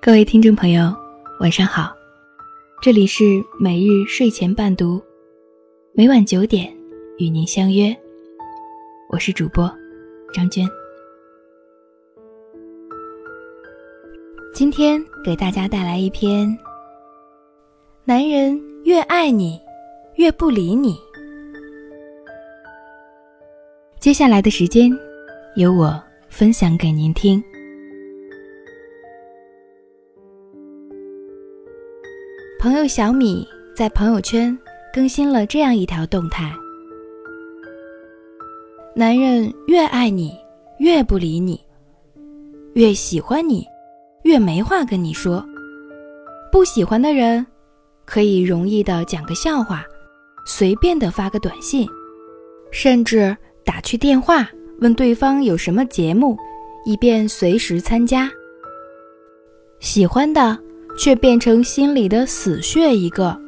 各位听众朋友，晚上好，这里是每日睡前伴读，每晚九点与您相约，我是主播张娟。今天给大家带来一篇：男人越爱你，越不理你。接下来的时间，由我分享给您听。朋友小米在朋友圈更新了这样一条动态：男人越爱你，越不理你；越喜欢你，越没话跟你说。不喜欢的人，可以容易的讲个笑话，随便的发个短信，甚至打去电话问对方有什么节目，以便随时参加。喜欢的。却变成心里的死穴一个，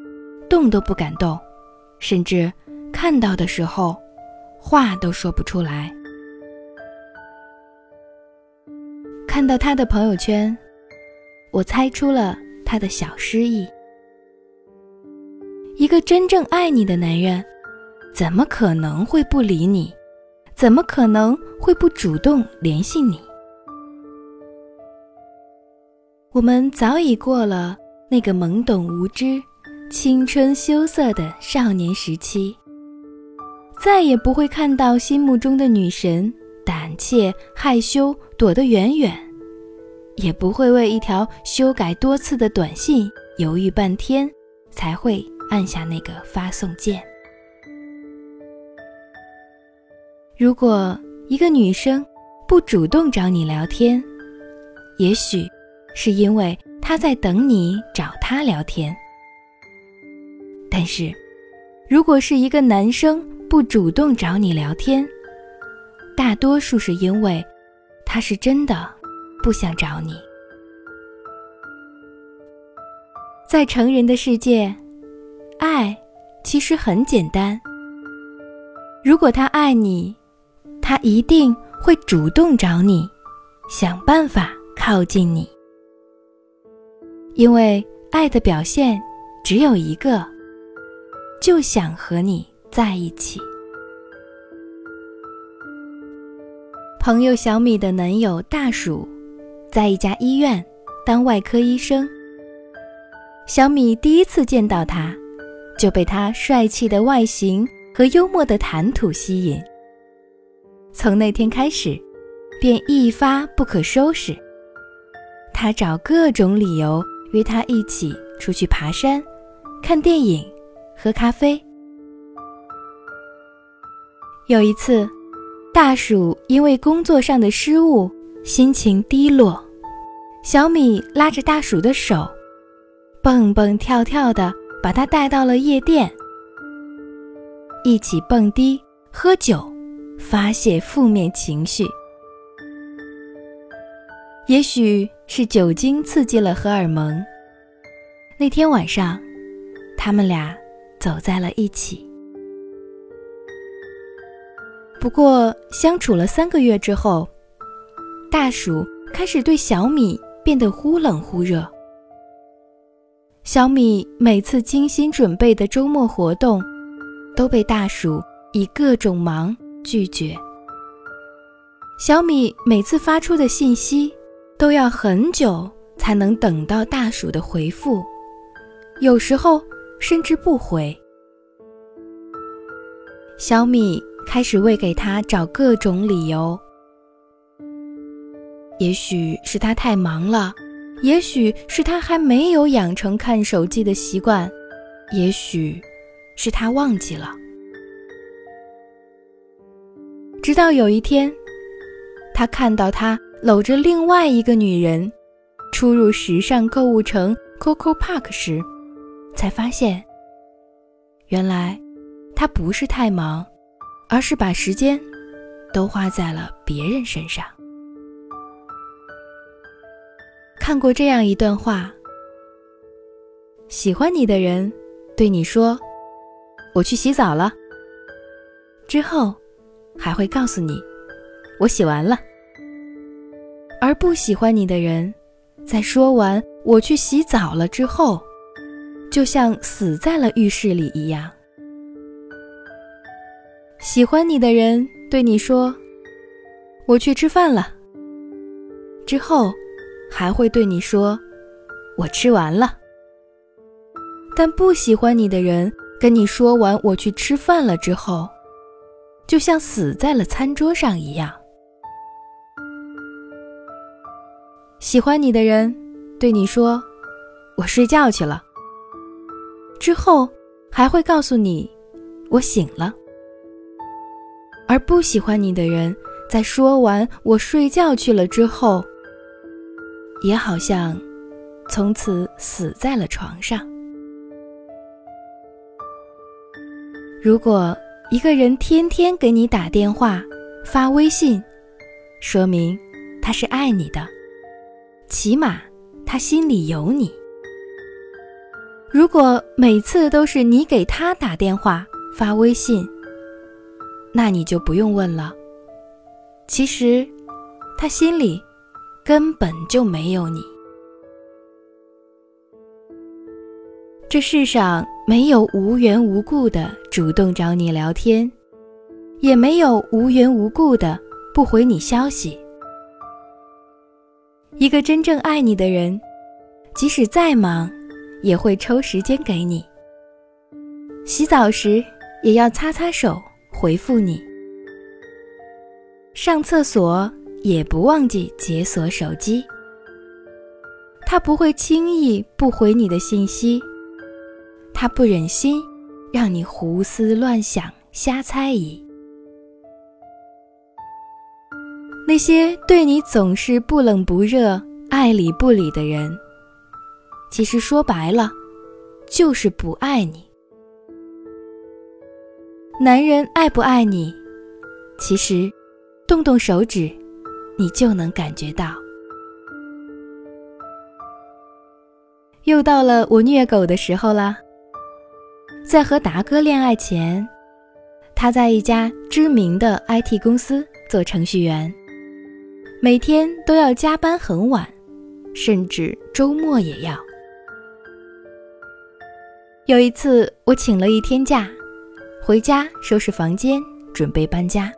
动都不敢动，甚至看到的时候，话都说不出来。看到他的朋友圈，我猜出了他的小失意。一个真正爱你的男人，怎么可能会不理你？怎么可能会不主动联系你？我们早已过了那个懵懂无知、青春羞涩的少年时期，再也不会看到心目中的女神胆怯害羞躲得远远，也不会为一条修改多次的短信犹豫半天才会按下那个发送键。如果一个女生不主动找你聊天，也许。是因为他在等你找他聊天。但是，如果是一个男生不主动找你聊天，大多数是因为他是真的不想找你。在成人的世界，爱其实很简单。如果他爱你，他一定会主动找你，想办法靠近你。因为爱的表现只有一个，就想和你在一起。朋友小米的男友大鼠，在一家医院当外科医生。小米第一次见到他，就被他帅气的外形和幽默的谈吐吸引。从那天开始，便一发不可收拾。他找各种理由。约他一起出去爬山、看电影、喝咖啡。有一次，大鼠因为工作上的失误，心情低落。小米拉着大鼠的手，蹦蹦跳跳的把他带到了夜店，一起蹦迪、喝酒，发泄负面情绪。也许是酒精刺激了荷尔蒙。那天晚上，他们俩走在了一起。不过，相处了三个月之后，大鼠开始对小米变得忽冷忽热。小米每次精心准备的周末活动，都被大鼠以各种忙拒绝。小米每次发出的信息。都要很久才能等到大鼠的回复，有时候甚至不回。小米开始为给他找各种理由，也许是他太忙了，也许是他还没有养成看手机的习惯，也许是他忘记了。直到有一天，他看到他。搂着另外一个女人，出入时尚购物城 Coco Park 时，才发现，原来他不是太忙，而是把时间都花在了别人身上。看过这样一段话：喜欢你的人对你说“我去洗澡了”，之后还会告诉你“我洗完了”。而不喜欢你的人，在说完“我去洗澡了”之后，就像死在了浴室里一样。喜欢你的人对你说：“我去吃饭了。”之后，还会对你说：“我吃完了。”但不喜欢你的人跟你说完“我去吃饭了”之后，就像死在了餐桌上一样。喜欢你的人对你说：“我睡觉去了。”之后还会告诉你：“我醒了。”而不喜欢你的人在说完“我睡觉去了”之后，也好像从此死在了床上。如果一个人天天给你打电话、发微信，说明他是爱你的。起码他心里有你。如果每次都是你给他打电话发微信，那你就不用问了。其实，他心里根本就没有你。这世上没有无缘无故的主动找你聊天，也没有无缘无故的不回你消息。一个真正爱你的人，即使再忙，也会抽时间给你。洗澡时也要擦擦手回复你。上厕所也不忘记解锁手机。他不会轻易不回你的信息。他不忍心让你胡思乱想、瞎猜疑。那些对你总是不冷不热、爱理不理的人，其实说白了，就是不爱你。男人爱不爱你，其实动动手指，你就能感觉到。又到了我虐狗的时候啦。在和达哥恋爱前，他在一家知名的 IT 公司做程序员。每天都要加班很晚，甚至周末也要。有一次，我请了一天假，回家收拾房间，准备搬家。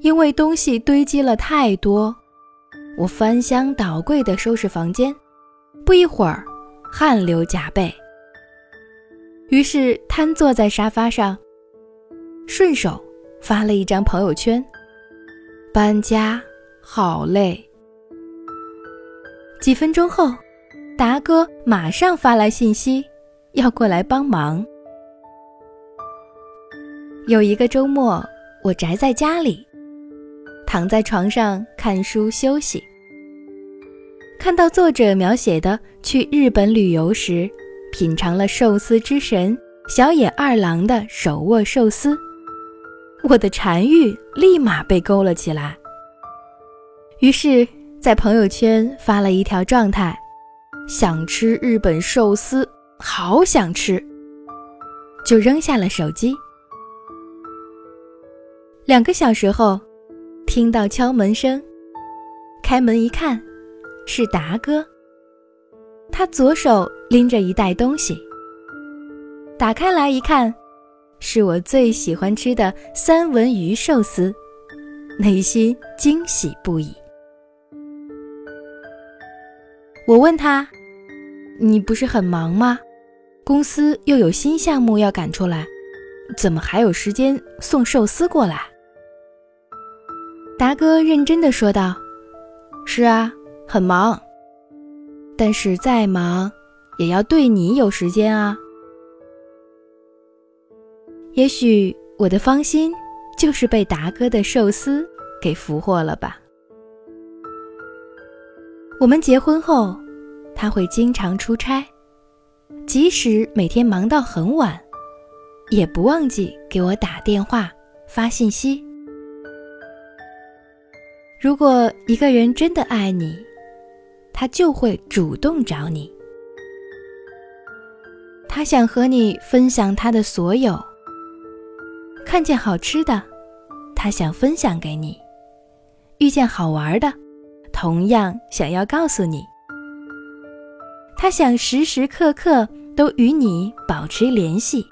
因为东西堆积了太多，我翻箱倒柜的收拾房间，不一会儿，汗流浃背。于是瘫坐在沙发上，顺手发了一张朋友圈。搬家好累。几分钟后，达哥马上发来信息，要过来帮忙。有一个周末，我宅在家里，躺在床上看书休息，看到作者描写的去日本旅游时，品尝了寿司之神小野二郎的手握寿司。我的馋欲立马被勾了起来，于是，在朋友圈发了一条状态：“想吃日本寿司，好想吃。”就扔下了手机。两个小时后，听到敲门声，开门一看，是达哥。他左手拎着一袋东西，打开来一看。是我最喜欢吃的三文鱼寿司，内心惊喜不已。我问他：“你不是很忙吗？公司又有新项目要赶出来，怎么还有时间送寿司过来？”达哥认真的说道：“是啊，很忙，但是再忙，也要对你有时间啊。”也许我的芳心就是被达哥的寿司给俘获了吧。我们结婚后，他会经常出差，即使每天忙到很晚，也不忘记给我打电话、发信息。如果一个人真的爱你，他就会主动找你，他想和你分享他的所有。看见好吃的，他想分享给你；遇见好玩的，同样想要告诉你。他想时时刻刻都与你保持联系。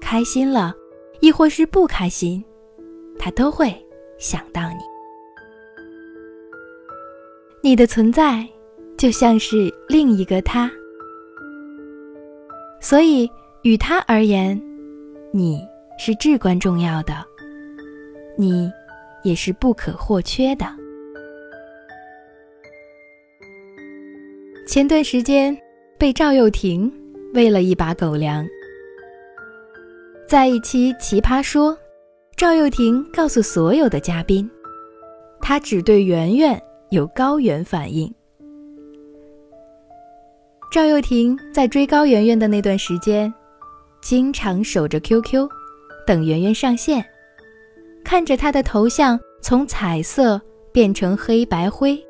开心了，亦或是不开心，他都会想到你。你的存在就像是另一个他，所以与他而言，你是至关重要的，你也是不可或缺的。前段时间被赵又廷喂了一把狗粮。在一期《奇葩说》，赵又廷告诉所有的嘉宾，他只对圆圆有高原反应。赵又廷在追高圆圆的那段时间，经常守着 QQ，等圆圆上线，看着她的头像从彩色变成黑白灰。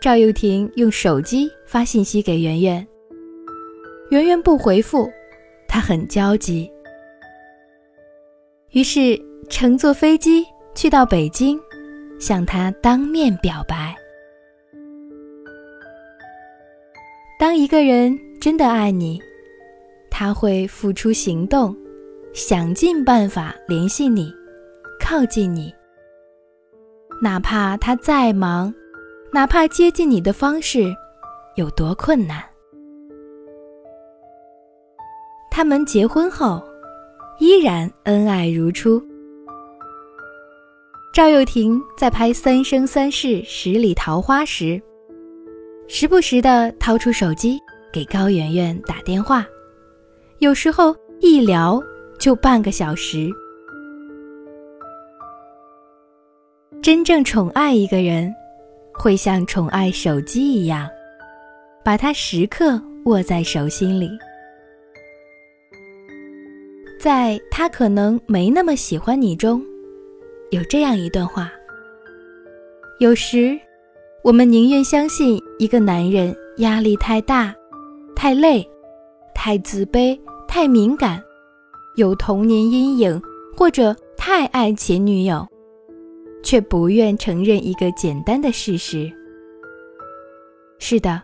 赵又廷用手机发信息给圆圆，圆圆不回复。他很焦急，于是乘坐飞机去到北京，向他当面表白。当一个人真的爱你，他会付出行动，想尽办法联系你，靠近你。哪怕他再忙，哪怕接近你的方式有多困难。他们结婚后，依然恩爱如初。赵又廷在拍《三生三世十里桃花》时，时不时的掏出手机给高圆圆打电话，有时候一聊就半个小时。真正宠爱一个人，会像宠爱手机一样，把它时刻握在手心里。在他可能没那么喜欢你中，有这样一段话：有时，我们宁愿相信一个男人压力太大、太累、太自卑、太敏感，有童年阴影，或者太爱前女友，却不愿承认一个简单的事实。是的，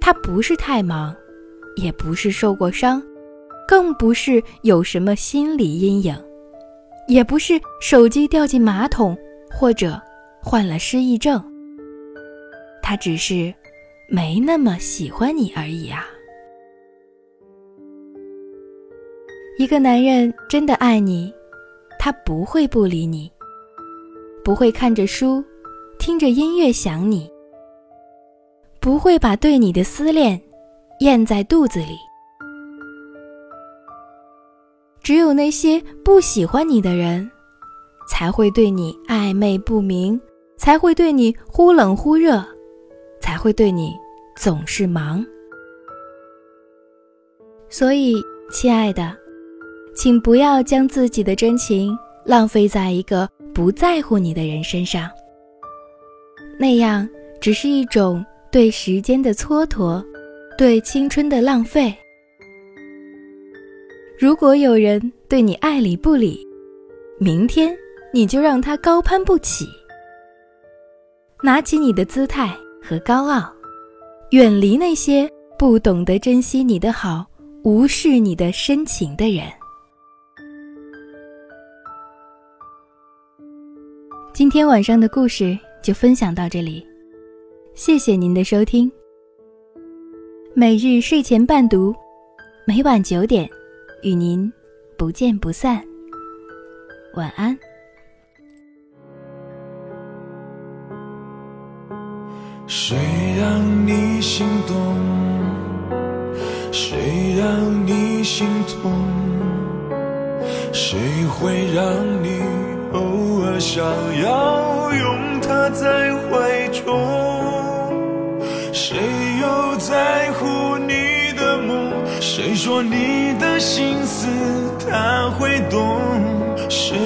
他不是太忙，也不是受过伤。更不是有什么心理阴影，也不是手机掉进马桶或者患了失忆症。他只是没那么喜欢你而已啊。一个男人真的爱你，他不会不理你，不会看着书、听着音乐想你，不会把对你的思念咽在肚子里。只有那些不喜欢你的人，才会对你暧昧不明，才会对你忽冷忽热，才会对你总是忙。所以，亲爱的，请不要将自己的真情浪费在一个不在乎你的人身上。那样只是一种对时间的蹉跎，对青春的浪费。如果有人对你爱理不理，明天你就让他高攀不起。拿起你的姿态和高傲，远离那些不懂得珍惜你的好、无视你的深情的人。今天晚上的故事就分享到这里，谢谢您的收听。每日睡前伴读，每晚九点。与您不见不散，晚安。谁让你心动？谁让你心痛？谁会让你偶想要拥他在怀中？谁又在乎你的梦？谁说你的？心思他会懂，谁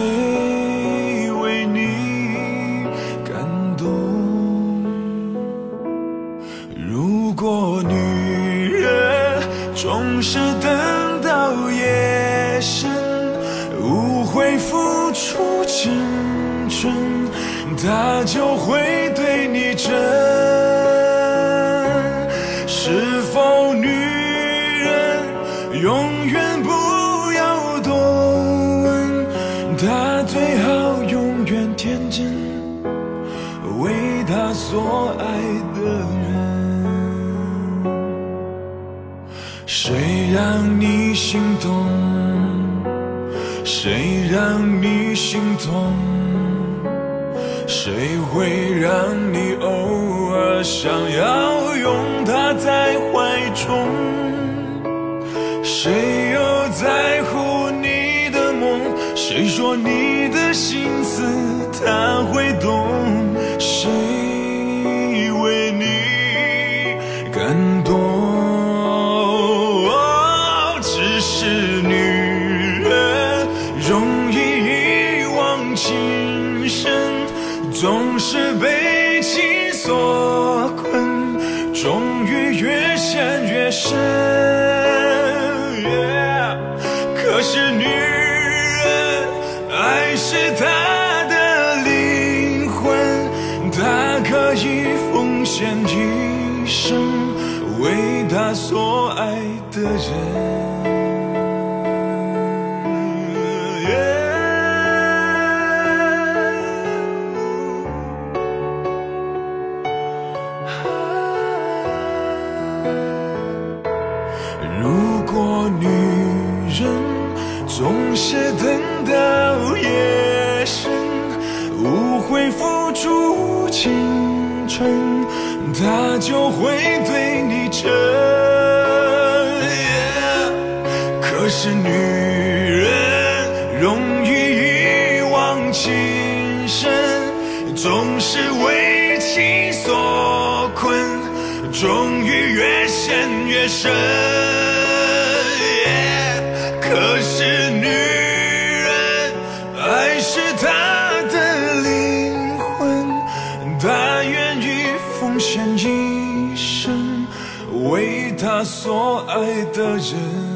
他就会对你真。是拥他在怀中？谁又在乎你的梦？谁说你的心思他会懂？谁的人。如果女人总是等到夜深，无悔付出青春，她就会对你真。可是女人容易一往情深，总是为情所困，终于越陷越深。可是女人，爱是她的灵魂，她愿意奉献一生，为她所爱的人。